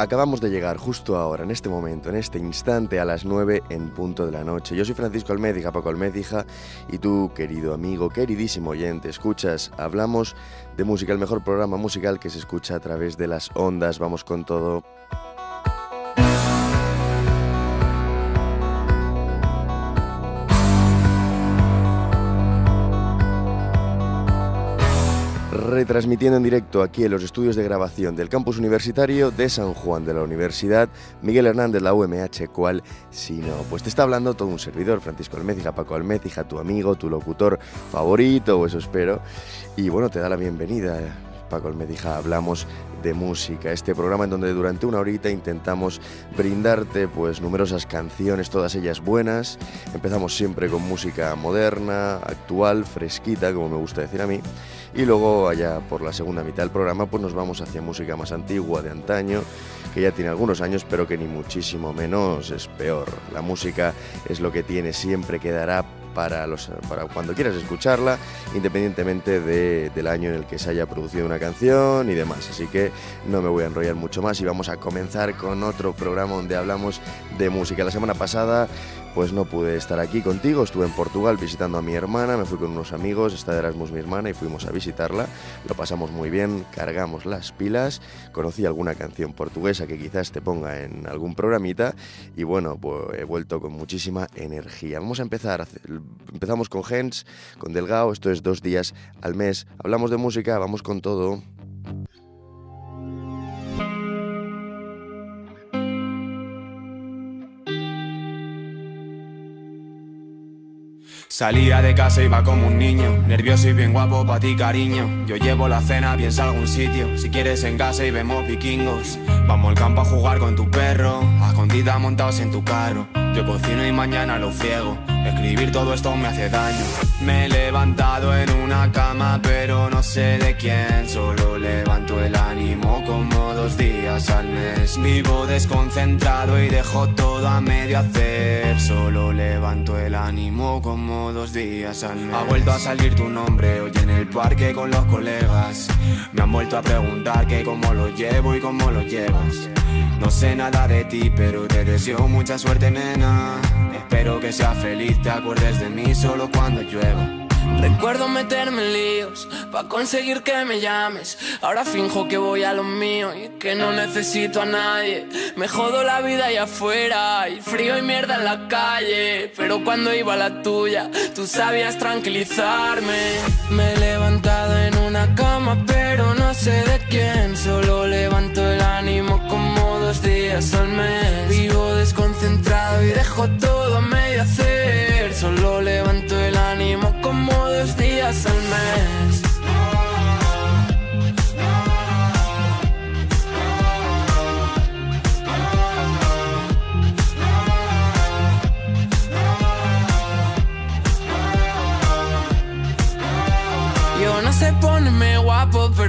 Acabamos de llegar justo ahora, en este momento, en este instante, a las 9 en punto de la noche. Yo soy Francisco Almédija, Paco Almédija, y tú, querido amigo, queridísimo oyente, escuchas, hablamos de música, el mejor programa musical que se escucha a través de las ondas. Vamos con todo. Retransmitiendo en directo aquí en los estudios de grabación del campus universitario de San Juan de la Universidad Miguel Hernández, la UMH, cual si no, pues te está hablando todo un servidor, Francisco Almécija, Paco Almécija, tu amigo, tu locutor favorito, o eso espero, y bueno, te da la bienvenida. Paco Almécija, hablamos de música, este programa en donde durante una horita intentamos brindarte pues numerosas canciones, todas ellas buenas. Empezamos siempre con música moderna, actual, fresquita, como me gusta decir a mí, y luego allá por la segunda mitad del programa pues nos vamos hacia música más antigua, de antaño, que ya tiene algunos años, pero que ni muchísimo menos es peor. La música es lo que tiene, siempre quedará para, los, para cuando quieras escucharla, independientemente del año en el que se haya producido una canción y demás. Así que no me voy a enrollar mucho más y vamos a comenzar con otro programa donde hablamos de música. La semana pasada pues no pude estar aquí contigo, estuve en Portugal visitando a mi hermana, me fui con unos amigos, está de Erasmus mi hermana y fuimos a visitarla, lo pasamos muy bien, cargamos las pilas, conocí alguna canción portuguesa que quizás te ponga en algún programita. Y bueno, pues he vuelto con muchísima energía. Vamos a empezar, empezamos con Gens, con Delgado, esto es dos días al mes, hablamos de música, vamos con todo. Salía de casa y iba como un niño, nervioso y bien guapo pa' ti cariño. Yo llevo la cena, piensa algún sitio, si quieres en casa y vemos vikingos. Vamos al campo a jugar con tu perro, a montados en tu carro. Yo cocino y mañana lo friego, escribir todo esto me hace daño. Me he levantado en una cama, pero no sé de quién, solo levanto el ánimo como dos días al mes. Vivo desconcentrado y dejo todo a medio hacer, solo levanto el ánimo como dos días al mes. Ha vuelto a salir tu nombre hoy en el parque con los colegas. Me han vuelto a preguntar que cómo lo llevo y cómo lo llevas. No sé nada de ti, pero te deseo mucha suerte, nena. Espero que seas feliz, te acuerdes de mí solo cuando llueva. Recuerdo meterme en líos pa' conseguir que me llames. Ahora finjo que voy a lo mío y que no necesito a nadie. Me jodo la vida allá afuera y frío y mierda en la calle. Pero cuando iba a la tuya, tú sabías tranquilizarme. Me he levantado en una cama, pero no sé de quién. Solo levanto el ánimo como dos días al mes. Vivo desconcentrado y dejo todo a medio hacer. Solo levanto el ánimo como dos días al mes.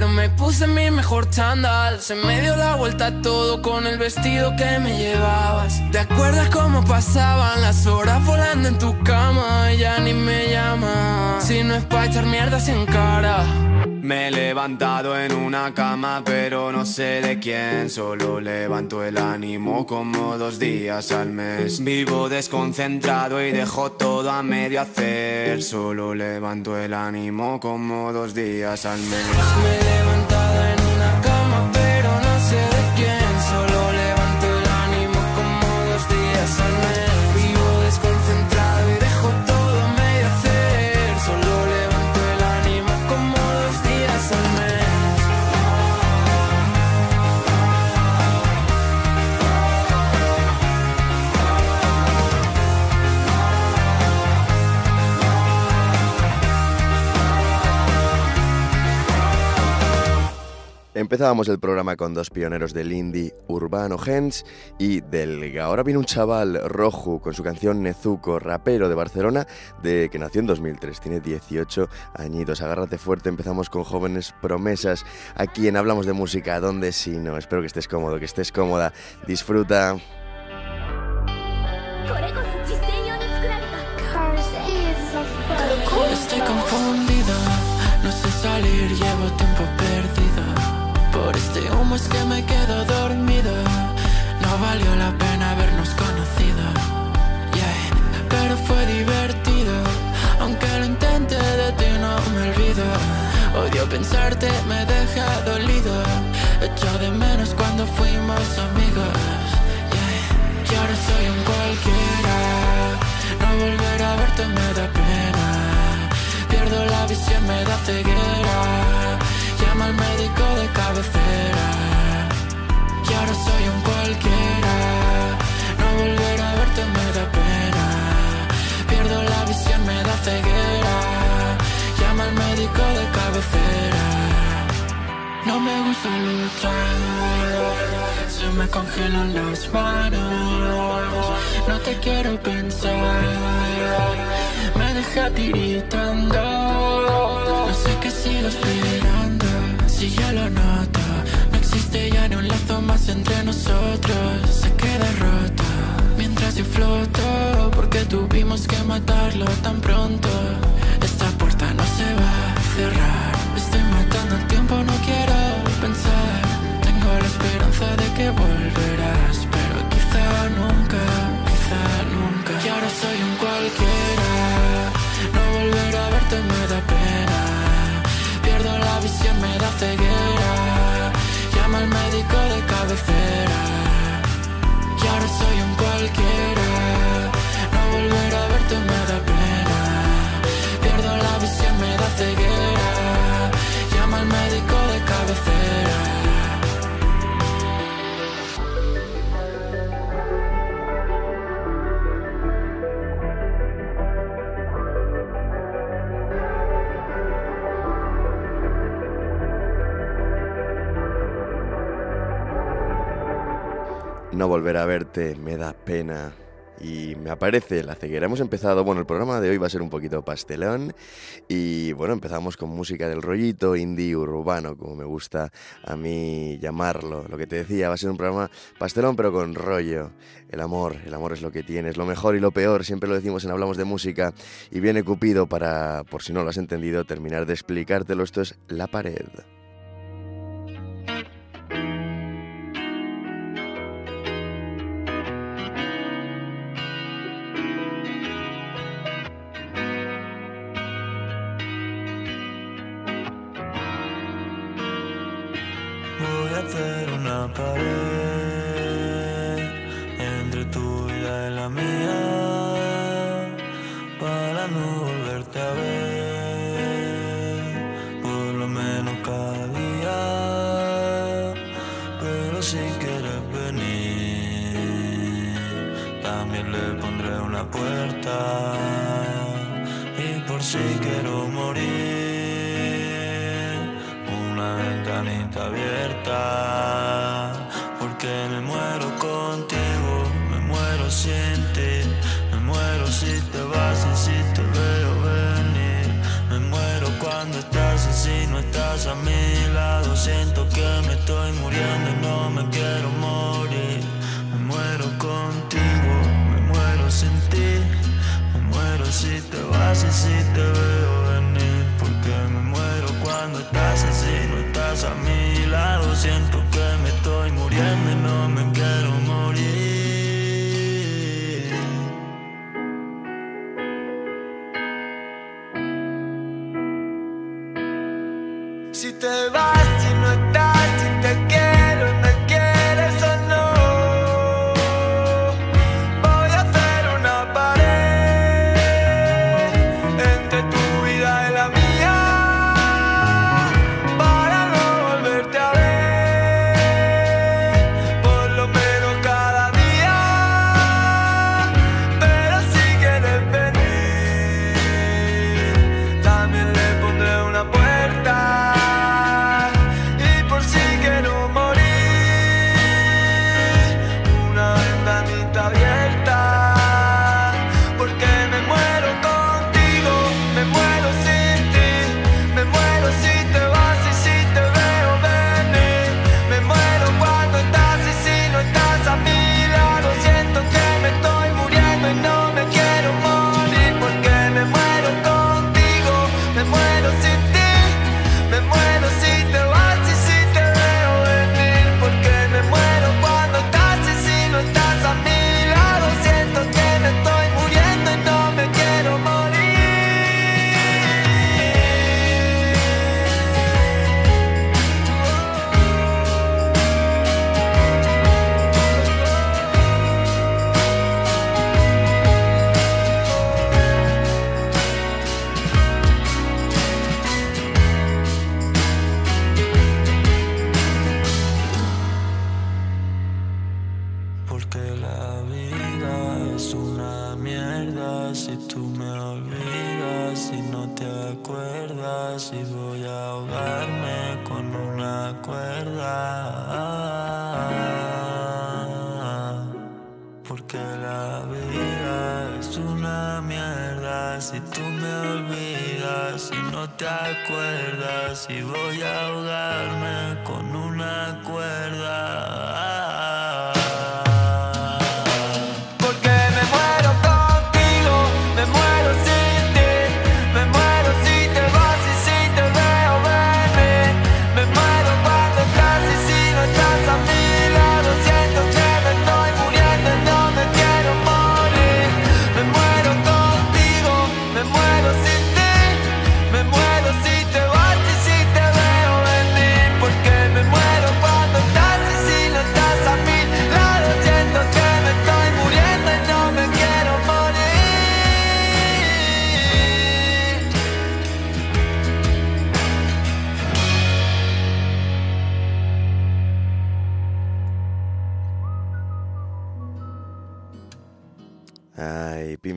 Pero me puse mi mejor chándal. Se me dio la vuelta todo con el vestido que me llevabas. ¿Te acuerdas cómo pasaban las horas volando en tu cama? Pa' echar mierdas en cara. Me he levantado en una cama, pero no sé de quién. Solo levanto el ánimo como dos días al mes. Vivo desconcentrado y dejo todo a medio hacer. Solo levanto el ánimo como dos días al mes. Me he levantado en una cama, pero no sé de Empezábamos el programa con dos pioneros del indie urbano, Gens y Delga. Ahora viene un chaval rojo con su canción Nezuko, rapero de Barcelona, de que nació en 2003, tiene 18 añitos. Agárrate fuerte, empezamos con jóvenes promesas. Aquí en Hablamos de Música, ¿dónde si no? Espero que estés cómodo, que estés cómoda. Disfruta. Odio pensarte, me deja dolido. Echo de menos cuando fuimos amigos. Y ahora soy un cualquiera. No volver a verte me da pena. Pierdo la visión, me da ceguera. Llama al médico de cabecera. No me gusta luchar, se me congelan las manos. No te quiero pensar, me deja tiritando. No sé qué sigo esperando, si ya lo noto. No existe ya ni un lazo más entre nosotros, se queda roto. Mientras yo floto, porque tuvimos que matarlo tan pronto. Esta puerta no se va cerrar. Estoy matando el tiempo, no quiero pensar. Tengo la esperanza de que volverás, pero quizá nunca, quizá nunca. Y ahora soy un cualquiera. No volver a verte me da pena. Pierdo la visión, me da ceguera. Llama al médico de cabecera. Y ahora soy un cualquiera. No volver a verte me da pena. Pierdo la visión, me da ceguera. No volver a verte me da pena. Y me aparece la ceguera. Hemos empezado, bueno, el programa de hoy va a ser un poquito pastelón. Y bueno, empezamos con música del rollito indie urbano, como me gusta a mí llamarlo. Lo que te decía, va a ser un programa pastelón, pero con rollo. El amor, el amor es lo que tienes, lo mejor y lo peor, siempre lo decimos en Hablamos de Música. Y viene Cupido para, por si no lo has entendido, terminar de explicártelo. Esto es La Pared.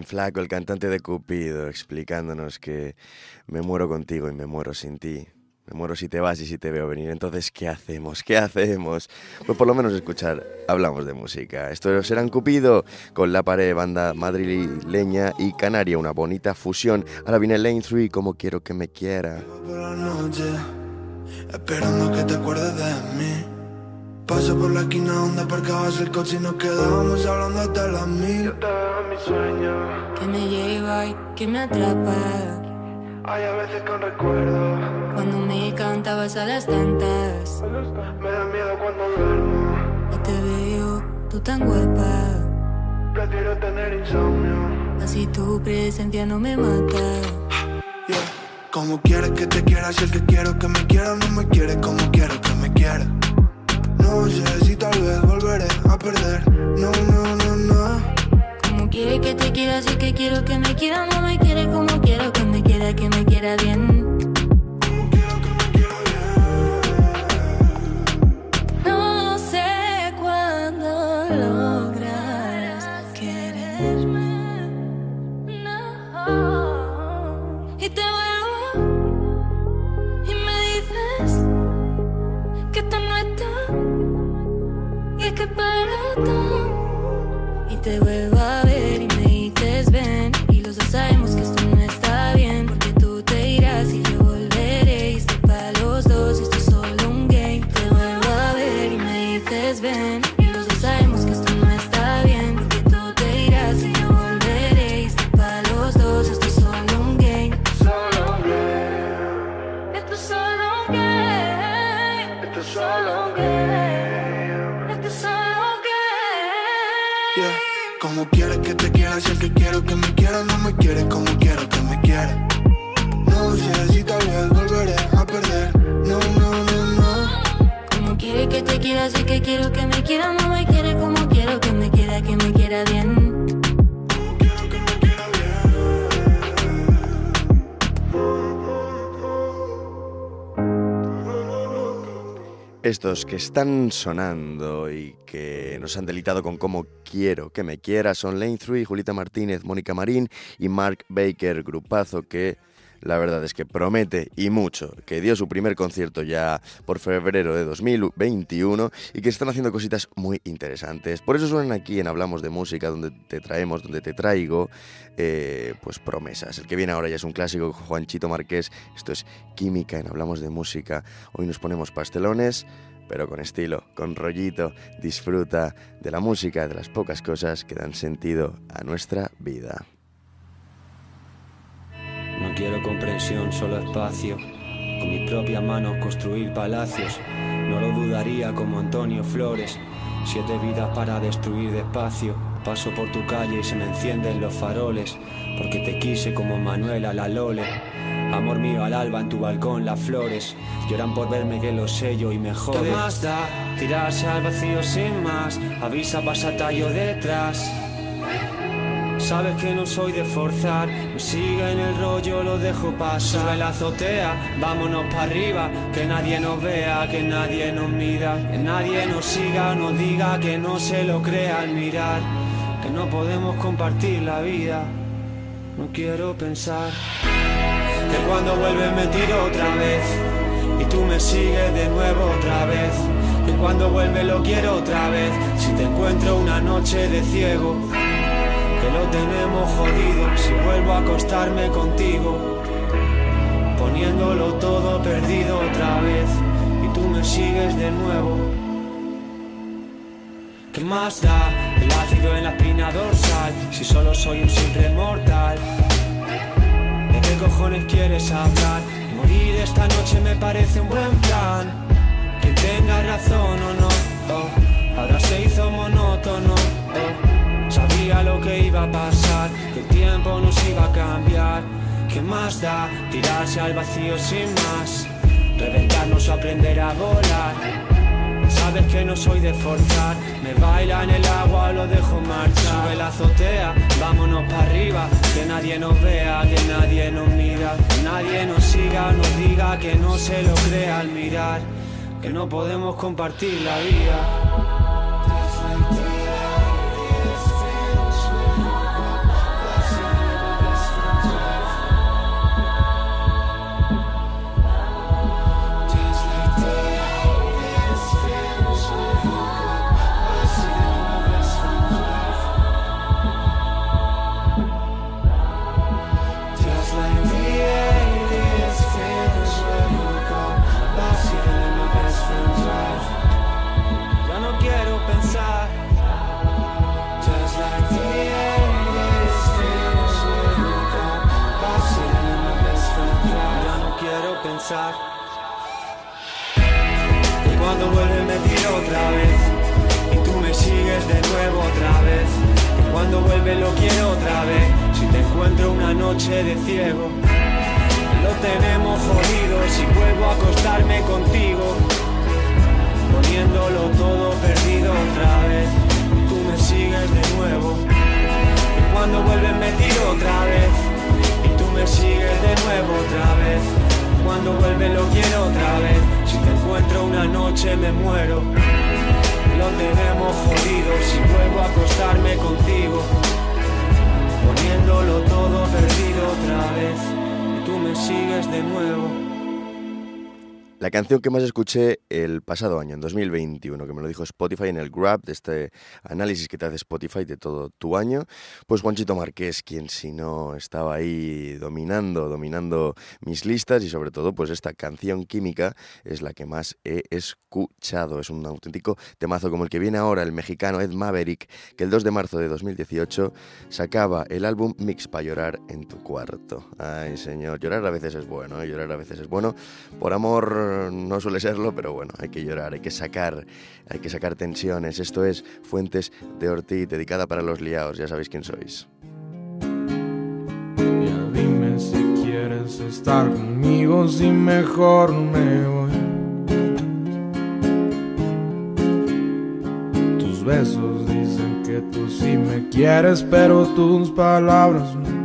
Flaco, el cantante de Cupido, explicándonos que me muero contigo y me muero sin ti. Me muero si te vas y si te veo venir. Entonces, ¿qué hacemos? ¿Qué hacemos? Pues por lo menos escuchar, hablamos de música. Esto serán Cupido con la pared banda madrileña y canaria, una bonita fusión. Ahora viene Lane 3, como quiero que me quiera. esperando que te acuerdes de mí. Paso por la esquina donde aparcabas el coche y nos quedábamos hablando hasta las mil. Yo te veo en mi sueño. Que me lleva y que me atrapa. Hay a veces con recuerdo. Cuando me cantabas a las tantas. Me da miedo cuando duermo. Y te veo, tú tan guapa. Prefiero tener insomnio. Así tu presencia no me mata. Yeah. Como quieres que te quiera, si el que quiero que me quiera no me quiere como quiero que me quiera. No sé si tal vez volveré a perder. No, no, no, no. Como quiere que te quiera, si que quiero que me quiera, no me quiere como quiero que me quiera, que me quiera bien. te Estos que están sonando y que nos han delitado con cómo quiero que me quiera son Lane 3, Julita Martínez, Mónica Marín y Mark Baker, grupazo que la verdad es que promete y mucho, que dio su primer concierto ya por febrero de 2021 y que están haciendo cositas muy interesantes. Por eso suenan aquí en Hablamos de Música, donde te traemos, donde te traigo, eh, pues promesas. El que viene ahora ya es un clásico, Juanchito Marqués. Esto es Química en Hablamos de Música. Hoy nos ponemos pastelones pero con estilo, con rollito, disfruta de la música, de las pocas cosas que dan sentido a nuestra vida. No quiero comprensión, solo espacio. Con mis propias manos construir palacios. No lo dudaría como Antonio Flores. Siete vidas para destruir despacio. Paso por tu calle y se me encienden los faroles. Porque te quise como Manuela la Lole. Amor mío al alba en tu balcón las flores. Lloran por verme que lo sé yo y me jode. ¿Qué más da? Tirarse al vacío sin más. Avisa, pasa tallo detrás. Sabes que no soy de forzar, me sigue en el rollo, lo dejo pasar. Sube la azotea, vámonos para arriba, que nadie nos vea, que nadie nos mira, que nadie nos siga, nos diga que no se lo crea al mirar, que no podemos compartir la vida. No quiero pensar que cuando vuelve me tiro otra vez y tú me sigues de nuevo otra vez. Que cuando vuelve lo quiero otra vez. Si te encuentro una noche de ciego, que lo tenemos jodido. Si vuelvo a acostarme contigo, poniéndolo todo perdido otra vez y tú me sigues de nuevo. ¿Qué más da el ácido en la espina dorsal si solo soy un simple mortal? ¿De qué cojones quieres hablar? Morir esta noche me parece un buen plan. Que tenga razón o no, oh, ahora se hizo monótono. Oh, sabía lo que iba a pasar, que el tiempo nos iba a cambiar. ¿Qué más da tirarse al vacío sin más? Reventarnos o aprender a volar. Sabes que no soy de forzar, me baila en el agua, lo dejo marchar. Sube la azotea, vámonos para arriba, que nadie nos vea, que nadie nos mira, que nadie nos siga, nos diga que no se lo crea al mirar, que no podemos compartir la vida. Que más escuché pasado año, en 2021, que me lo dijo Spotify en el Grab de este análisis que te hace Spotify de todo tu año, pues Juanchito Marqués, quien si no estaba ahí dominando, dominando mis listas y sobre todo pues esta canción química es la que más he escuchado. Es un auténtico temazo como el que viene ahora el mexicano Ed Maverick, que el 2 de marzo de 2018 sacaba el álbum Mix para llorar en tu cuarto. Ay señor, llorar a veces es bueno, ¿eh? llorar a veces es bueno. Por amor no suele serlo, pero bueno, hay que llorar, hay que sacar, hay que sacar tensiones. Esto es Fuentes de Ortiz, dedicada para los liados, ya sabéis quién sois. Ya dime si quieres estar conmigo, si mejor me voy. Tus besos dicen que tú sí me quieres, pero tus palabras no.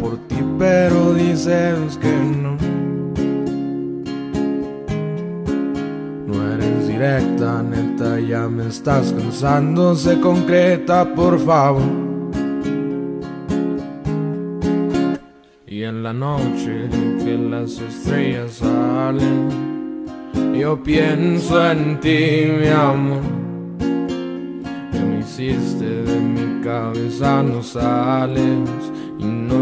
Por ti, pero dices que no. No eres directa, neta, ya me estás cansando, se concreta, por favor. Y en la noche que las estrellas salen, yo pienso en ti, mi amor. Que me hiciste de mi cabeza, no sales.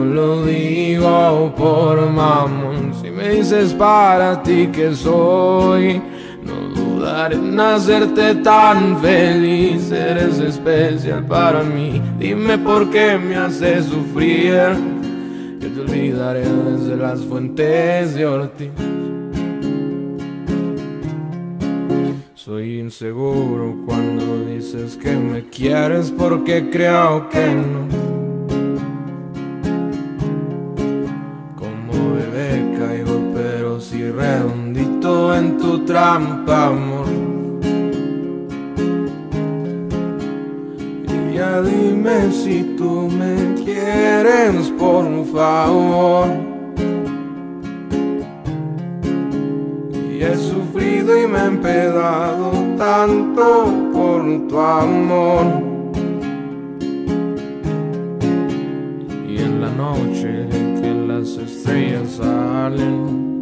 Lo digo por mamón. Si me dices para ti que soy, no dudaré en hacerte tan feliz. Eres especial para mí. Dime por qué me haces sufrir. Yo te olvidaré desde las fuentes de Ortiz. Soy inseguro cuando dices que me quieres porque creo que no. En tu trampa, amor. Y ya dime si tú me quieres, por favor. Y he sufrido y me he empedado tanto por tu amor. Y en la noche que las estrellas salen,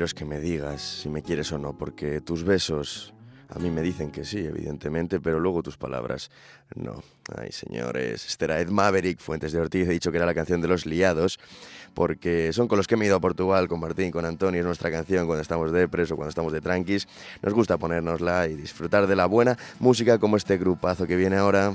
Quiero es que me digas si me quieres o no, porque tus besos a mí me dicen que sí, evidentemente, pero luego tus palabras no. Ay, señores, este era Ed Maverick, Fuentes de Ortiz, he dicho que era la canción de los liados, porque son con los que me he ido a Portugal, con Martín, con Antonio, es nuestra canción cuando estamos de preso, cuando estamos de tranquis. Nos gusta ponérnosla y disfrutar de la buena música como este grupazo que viene ahora.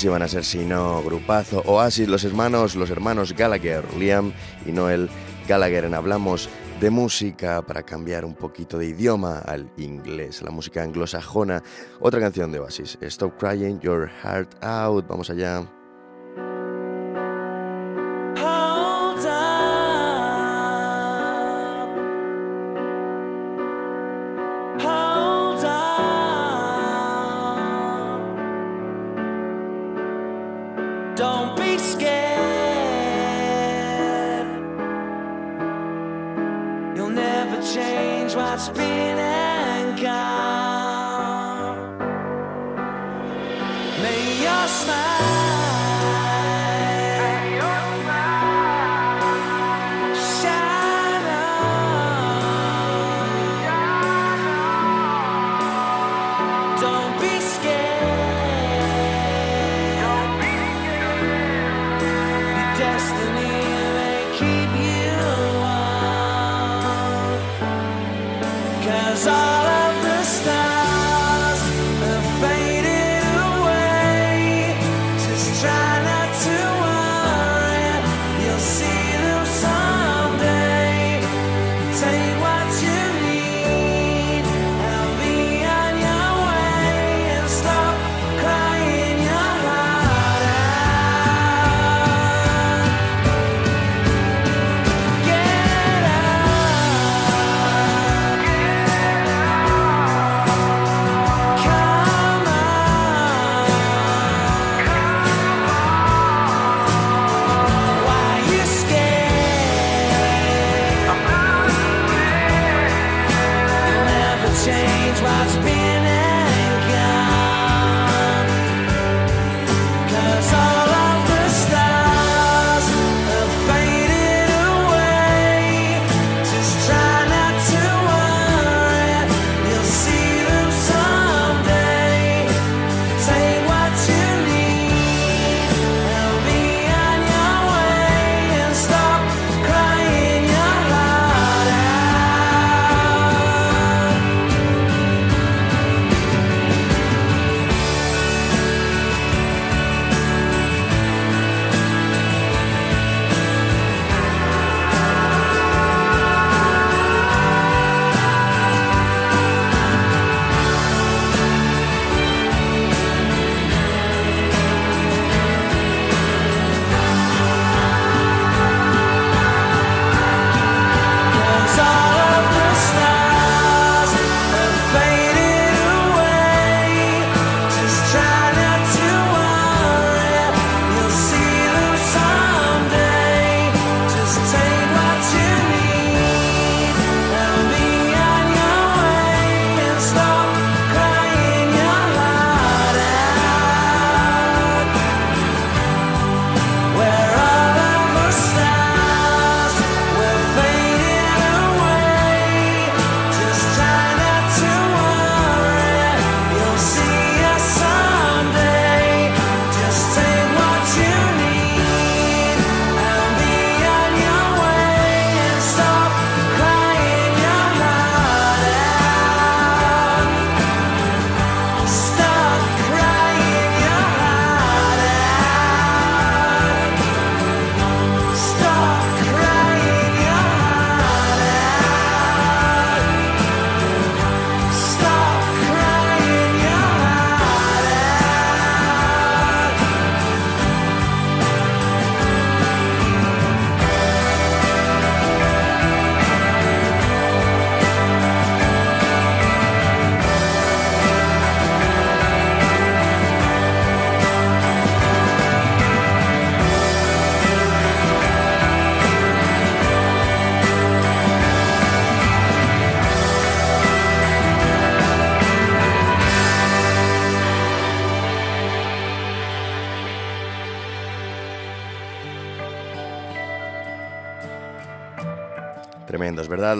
¿Quiénes iban a ser si no grupazo? Oasis, los hermanos, los hermanos Gallagher, Liam y Noel Gallagher. En hablamos de música para cambiar un poquito de idioma al inglés, la música anglosajona. Otra canción de Oasis, Stop Crying Your Heart Out. Vamos allá.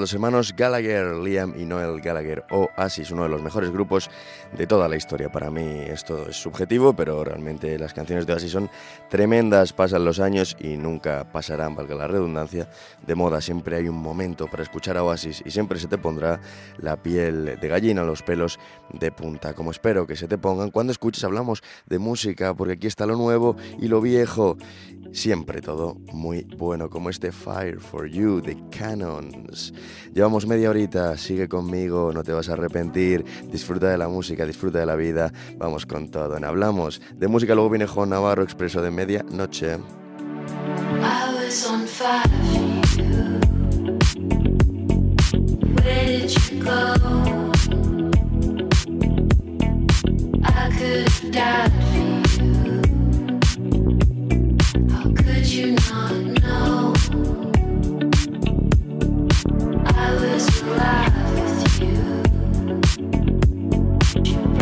Los hermanos Gallagher, Liam y Noel Gallagher, Oasis, uno de los mejores grupos de toda la historia. Para mí esto es subjetivo, pero realmente las canciones de Oasis son tremendas, pasan los años y nunca pasarán, valga la redundancia, de moda. Siempre hay un momento para escuchar a Oasis y siempre se te pondrá la piel de gallina, los pelos de punta, como espero que se te pongan cuando escuches. Hablamos de música, porque aquí está lo nuevo y lo viejo. Siempre todo muy bueno, como este Fire for You de Canons. Llevamos media horita, sigue conmigo, no te vas a arrepentir. Disfruta de la música, disfruta de la vida. Vamos con todo. En Hablamos de música, luego viene Juan Navarro, expreso de media noche. you know?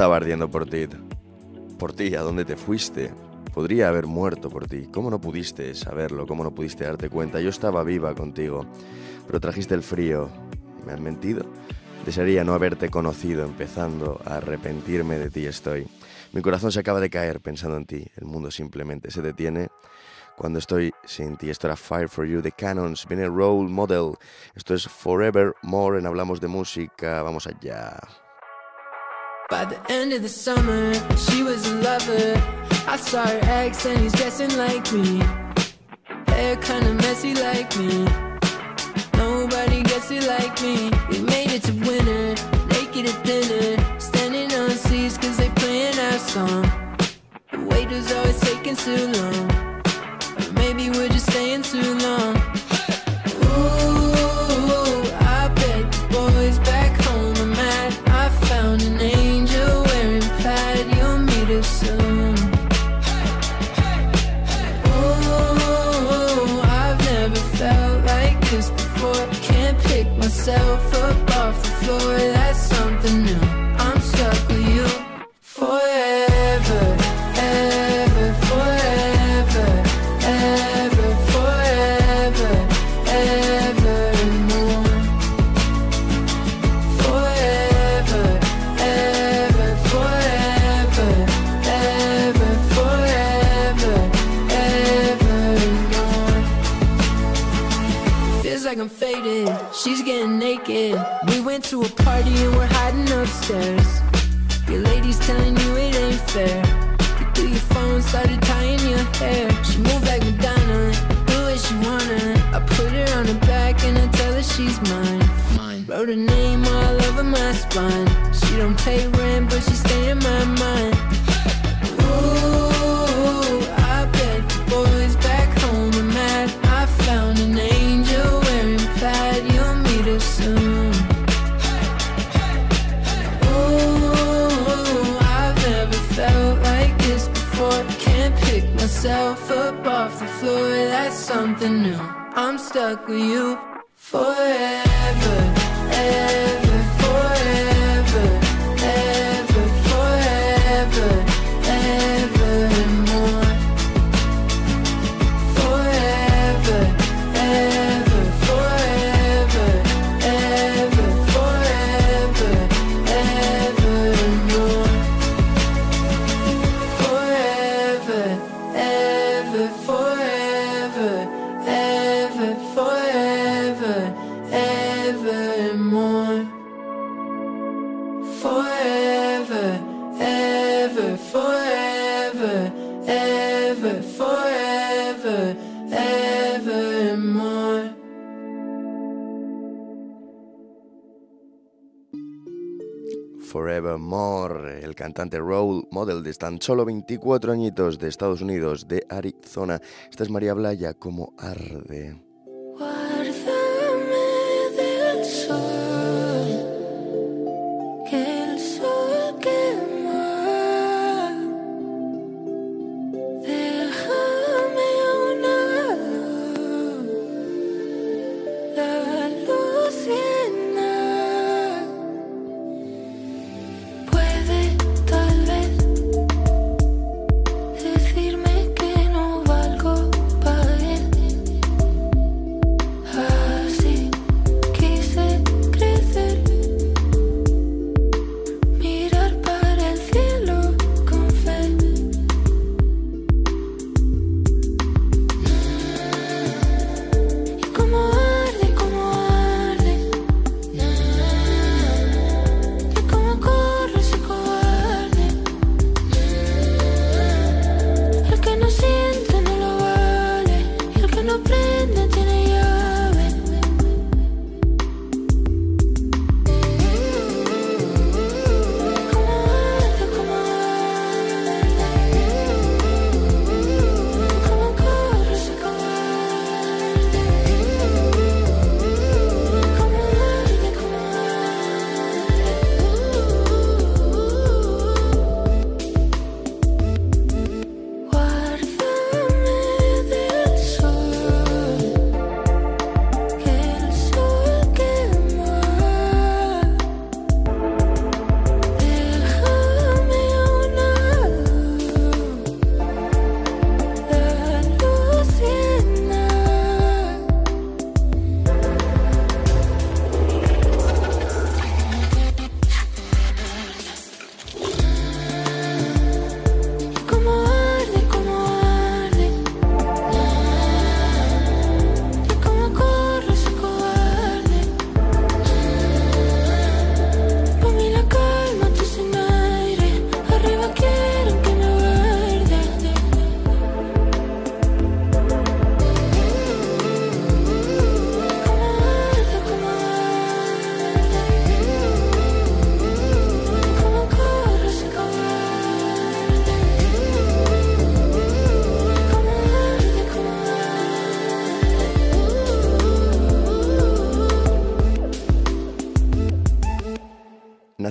estaba ardiendo por ti. Por ti, ¿a dónde te fuiste? Podría haber muerto por ti. ¿Cómo no pudiste saberlo? ¿Cómo no pudiste darte cuenta? Yo estaba viva contigo, pero trajiste el frío. ¿Me han mentido? Desearía no haberte conocido, empezando a arrepentirme de ti estoy. Mi corazón se acaba de caer pensando en ti. El mundo simplemente se detiene cuando estoy sin ti. Esto era Fire for You de Canons. Viene Role Model. Esto es Forever More en Hablamos de Música. Vamos allá. By the end of the summer, she was a lover. I saw her ex and he's dressing like me. Hair kinda messy like me. Nobody gets it like me. We made it to winter, naked at dinner. Standing on seats cause they playing our song. The waiter's always taking too long. Or maybe we're just staying too long. to a Forevermore, el cantante Role Model de tan solo 24 añitos de Estados Unidos, de Arizona. Esta es María Blaya, como arde.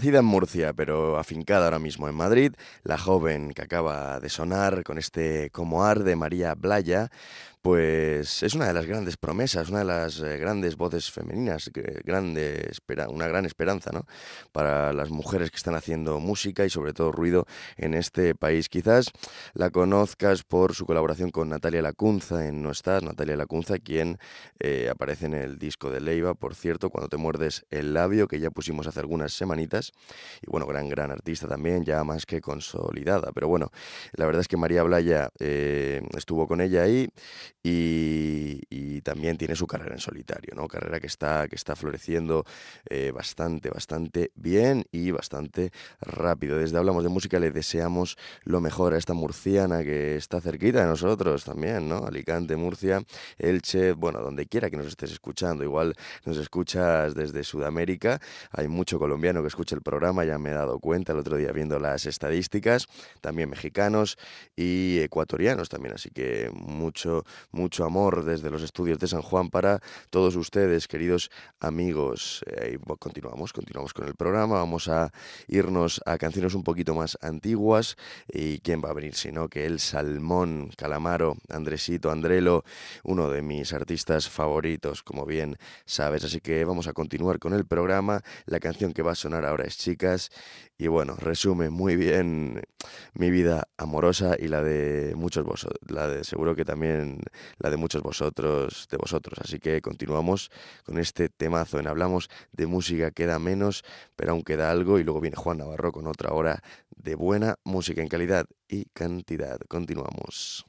nacida en Murcia, pero afincada ahora mismo en Madrid, la joven que acaba de sonar con este Como Arde María Blaya pues es una de las grandes promesas, una de las eh, grandes voces femeninas, que- grande una gran esperanza ¿no? para las mujeres que están haciendo música y sobre todo ruido en este país. Quizás la conozcas por su colaboración con Natalia Lacunza en No Estás, Natalia Lacunza, quien eh, aparece en el disco de Leiva, por cierto, cuando te muerdes el labio, que ya pusimos hace algunas semanitas. Y bueno, gran, gran artista también, ya más que consolidada. Pero bueno, la verdad es que María Blaya eh, estuvo con ella ahí y, y también tiene su carrera en solitario, ¿no? Carrera que está, que está floreciendo eh, bastante, bastante bien y bastante rápido. Desde Hablamos de Música le deseamos lo mejor a esta murciana que está cerquita de nosotros también, ¿no? Alicante, Murcia, Elche, bueno, donde quiera que nos estés escuchando. Igual nos escuchas desde Sudamérica. Hay mucho colombiano que escucha el programa, ya me he dado cuenta el otro día viendo las estadísticas. También mexicanos y ecuatorianos también. Así que mucho, mucho amor desde los estudios de San Juan para todos ustedes, queridos amigos. Eh, continuamos, continuamos con el programa. Vamos a irnos a canciones un poquito más antiguas. ¿Y quién va a venir si no que el Salmón, Calamaro, Andresito, Andrelo, uno de mis artistas favoritos, como bien sabes. Así que vamos a continuar con el programa. La canción que va a sonar ahora es Chicas. Y bueno, resume muy bien mi vida amorosa y la de muchos vosotros, la de seguro que también la de muchos vosotros, de vosotros. Así que continuamos con este temazo en Hablamos de música, queda menos, pero aún queda algo. Y luego viene Juan Navarro con otra hora de buena música en calidad y cantidad. Continuamos.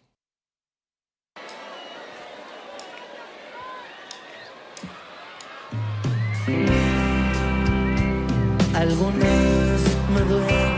Algunas me duelen,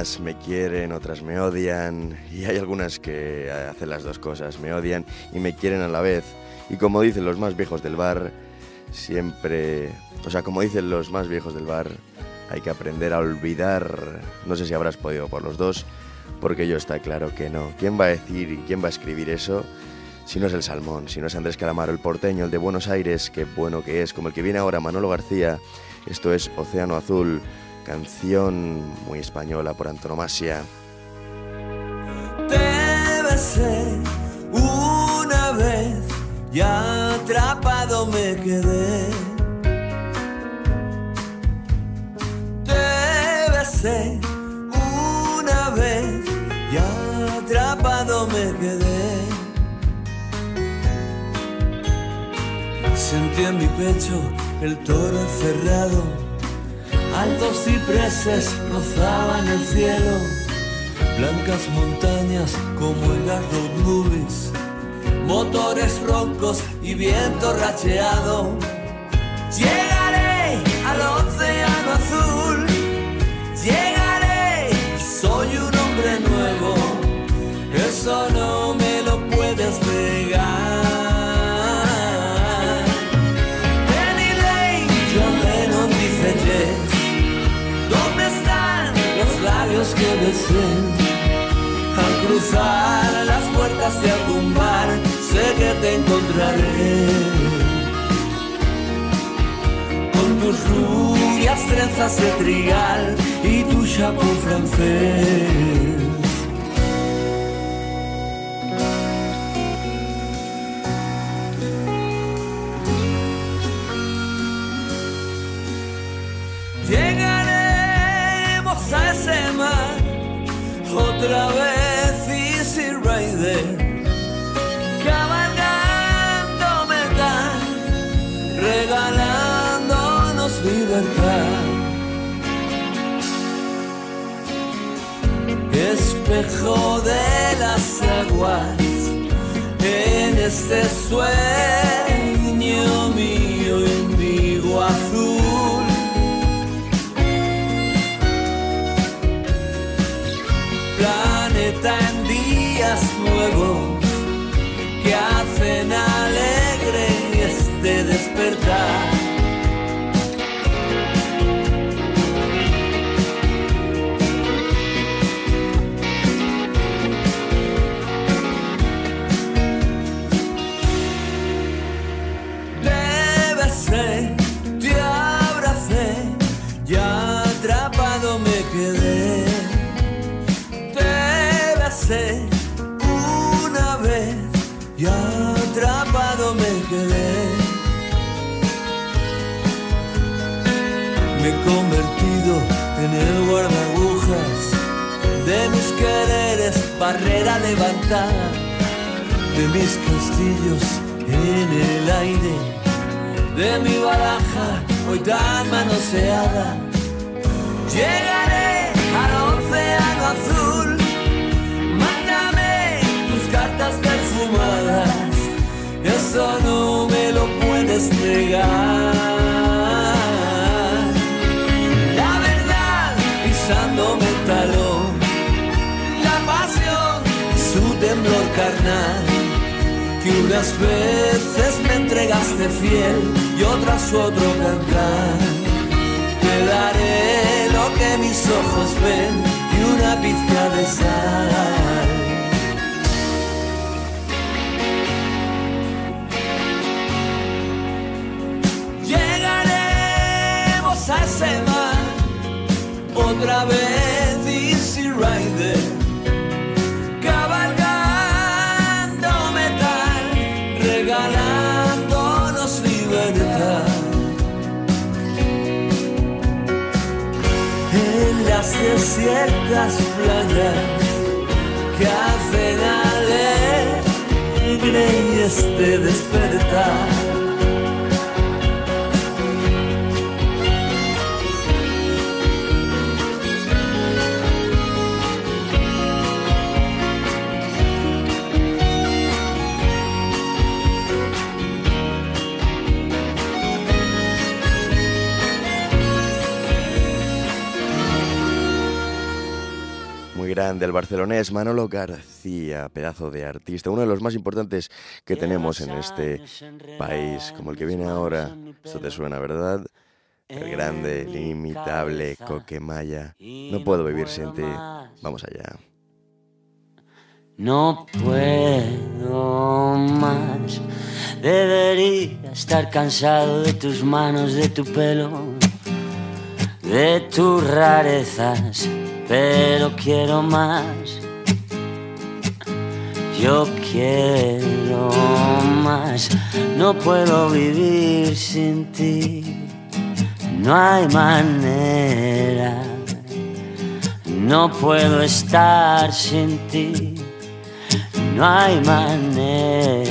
algunas me quieren, otras me odian, y hay algunas que hacen las dos cosas, me odian y me quieren a la vez. Y como dicen los más viejos del bar, siempre, o sea, como dicen los más viejos del bar, hay que aprender a olvidar. No sé si habrás podido por los dos, porque yo está claro que no. ¿Quién va a decir y quién va a escribir eso? Si no es el Salmón, si no es Andrés Calamaro, el porteño, el de Buenos Aires, qué bueno que es, como el que viene ahora, Manolo García. Esto es Océano Azul, canción muy española por antonomasia. Te besé una vez y atrapado me quedé. Te besé una vez y atrapado me quedé. Sentí en mi pecho el toro cerrado, altos cipreses rozaban el cielo, blancas montañas como el Garrow Movies, motores roncos y viento racheado. Llegaré al océano azul, llegaré, soy un hombre nuevo, eso no Al cruzar las puertas de algún bar, sé que te encontraré. Con tus rubias trenzas de trigal y tu chapeau francés. Otra vez Easy Rider. Cabalgando metal regalándonos libertad. Espejo de las aguas en este sueño mío indigo azul en días nuevos que hacen alegre este despertar. En guardagujas de mis quereres, barrera levantada de mis castillos en el aire, de mi baraja hoy tan manoseada. Llegaré temblor carnal que unas veces me entregaste fiel y otras otro cantar. Te daré lo que mis ojos ven y una pizca de sal. Llegaremos a ese mar otra vez, las desiertas playas que hacen alegre este despertar. Grande, el barcelonés Manolo García, pedazo de artista, uno de los más importantes que tenemos en este país, como el que viene ahora. Esto te suena, ¿verdad? El grande, el inimitable Coquemaya. No puedo vivir sin ti. Vamos allá. No puedo más. Debería estar cansado de tus manos, de tu pelo, de tus rarezas, pero quiero más. Yo quiero más. No puedo vivir sin ti. No hay manera. No puedo estar sin ti no hay manera.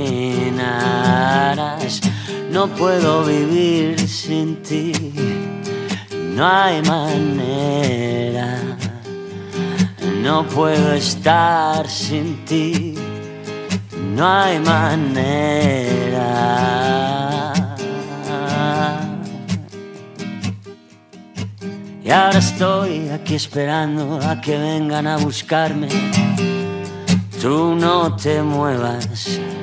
No puedo vivir sin ti, no hay manera. No puedo estar sin ti, no hay manera. Y ahora estoy aquí esperando a que vengan a buscarme. Tú no te muevas,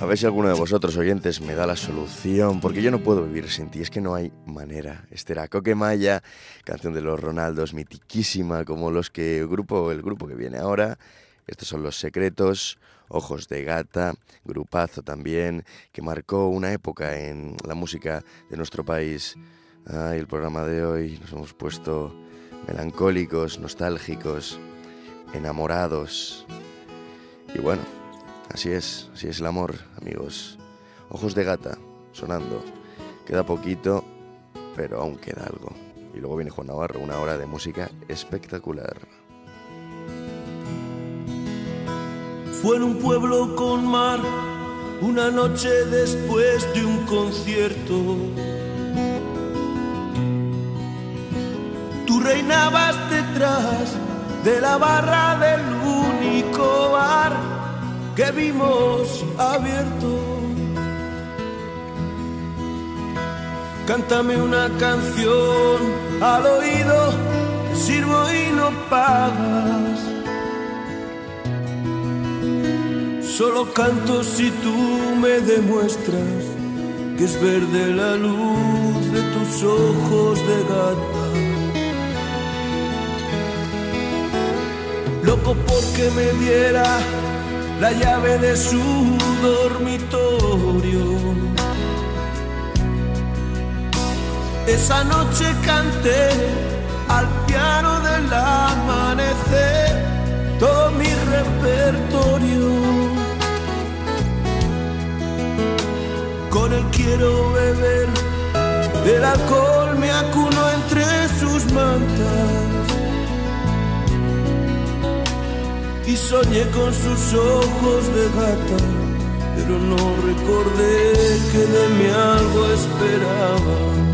A ver si alguno de vosotros oyentes me da la solución, porque yo no puedo vivir sin ti, es que no hay manera. Este era Coque Maya, canción de los Ronaldos, mitiquísima, como los que el grupo, el grupo que viene ahora. Estos son Los Secretos, Ojos de Gata, grupazo también, que marcó una época en la música de nuestro país. El programa de hoy nos hemos puesto melancólicos, nostálgicos, enamorados. Y bueno, así es, así es el amor, amigos. Ojos de Gata, sonando. Queda poquito, pero aún queda algo. Y luego viene Juan Navarro, una hora de música espectacular. Fue en un pueblo con mar, una noche después de un concierto. Tú reinabas detrás de la barra del único bar que vimos abierto. Cántame una canción al oído, te sirvo y no pagas. Solo canto si tú me demuestras que es verde la luz de tus ojos de gata. Porque me diera la llave de su dormitorio. Esa noche canté al piano del amanecer todo mi repertorio. Con él quiero beber, del alcohol me acuno entre sus mantas. Y soñé con sus ojos de gata, pero no recordé que de mí algo esperaba.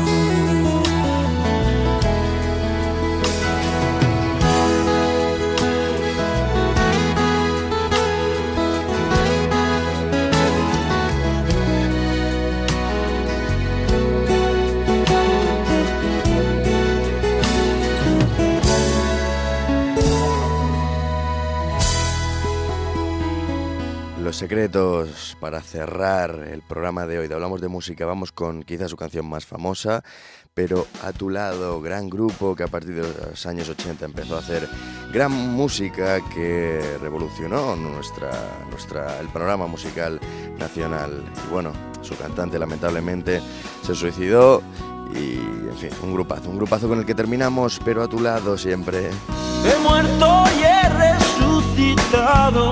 Secretos para cerrar el programa de hoy de Hablamos de Música. Vamos con quizás su canción más famosa, pero a tu lado, gran grupo que a partir de los años 80 empezó a hacer gran música que revolucionó nuestra, nuestra, el panorama musical nacional. Y bueno, su cantante lamentablemente se suicidó y, en fin, un grupazo, un grupazo con el que terminamos, pero a tu lado siempre. He muerto y he resucitado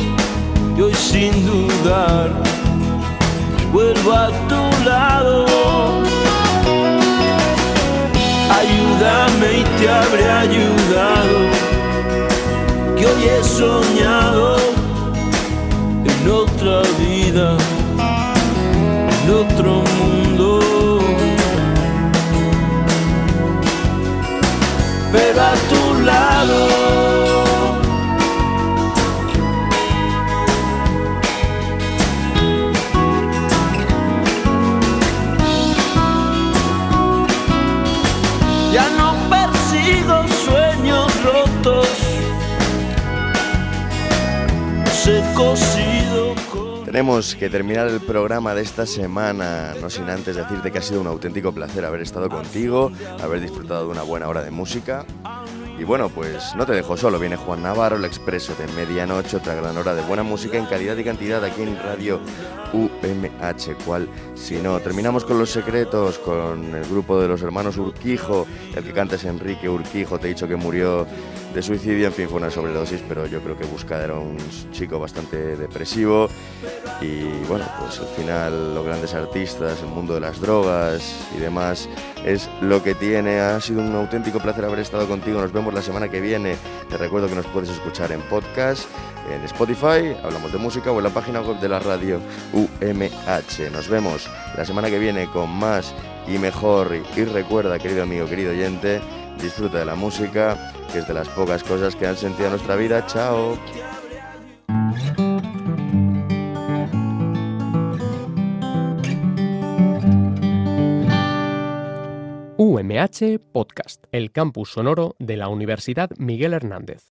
y hoy sin dudar vuelvo a tu lado. Ayúdame y te habré ayudado, que hoy he soñado en otra vida, en otro mundo. Pero a tu lado. Tenemos que terminar el programa de esta semana, no sin antes decirte que ha sido un auténtico placer haber estado contigo, haber disfrutado de una buena hora de música. Y bueno, pues no te dejo solo, viene Juan Navarro, el expreso de medianoche, otra gran hora de buena música en calidad y cantidad aquí en Radio UMH, cual si no. Terminamos con los secretos, con el grupo de los hermanos Urquijo, el que canta es Enrique Urquijo, te he dicho que murió de suicidio, en fin, fue una sobredosis, pero yo creo que Busca era un chico bastante depresivo y bueno, pues al final los grandes artistas, el mundo de las drogas y demás es lo que tiene. Ha sido un auténtico placer haber estado contigo, nos vemos la semana que viene. Te recuerdo que nos puedes escuchar en podcast, en Spotify, hablamos de música o en la página web de la radio UMH. Nos vemos la semana que viene con más y mejor. Y recuerda, querido amigo, querido oyente, disfruta de la música, que es de las pocas cosas que han sentido en nuestra vida. Chao. UMH Podcast, el campus sonoro de la Universidad Miguel Hernández.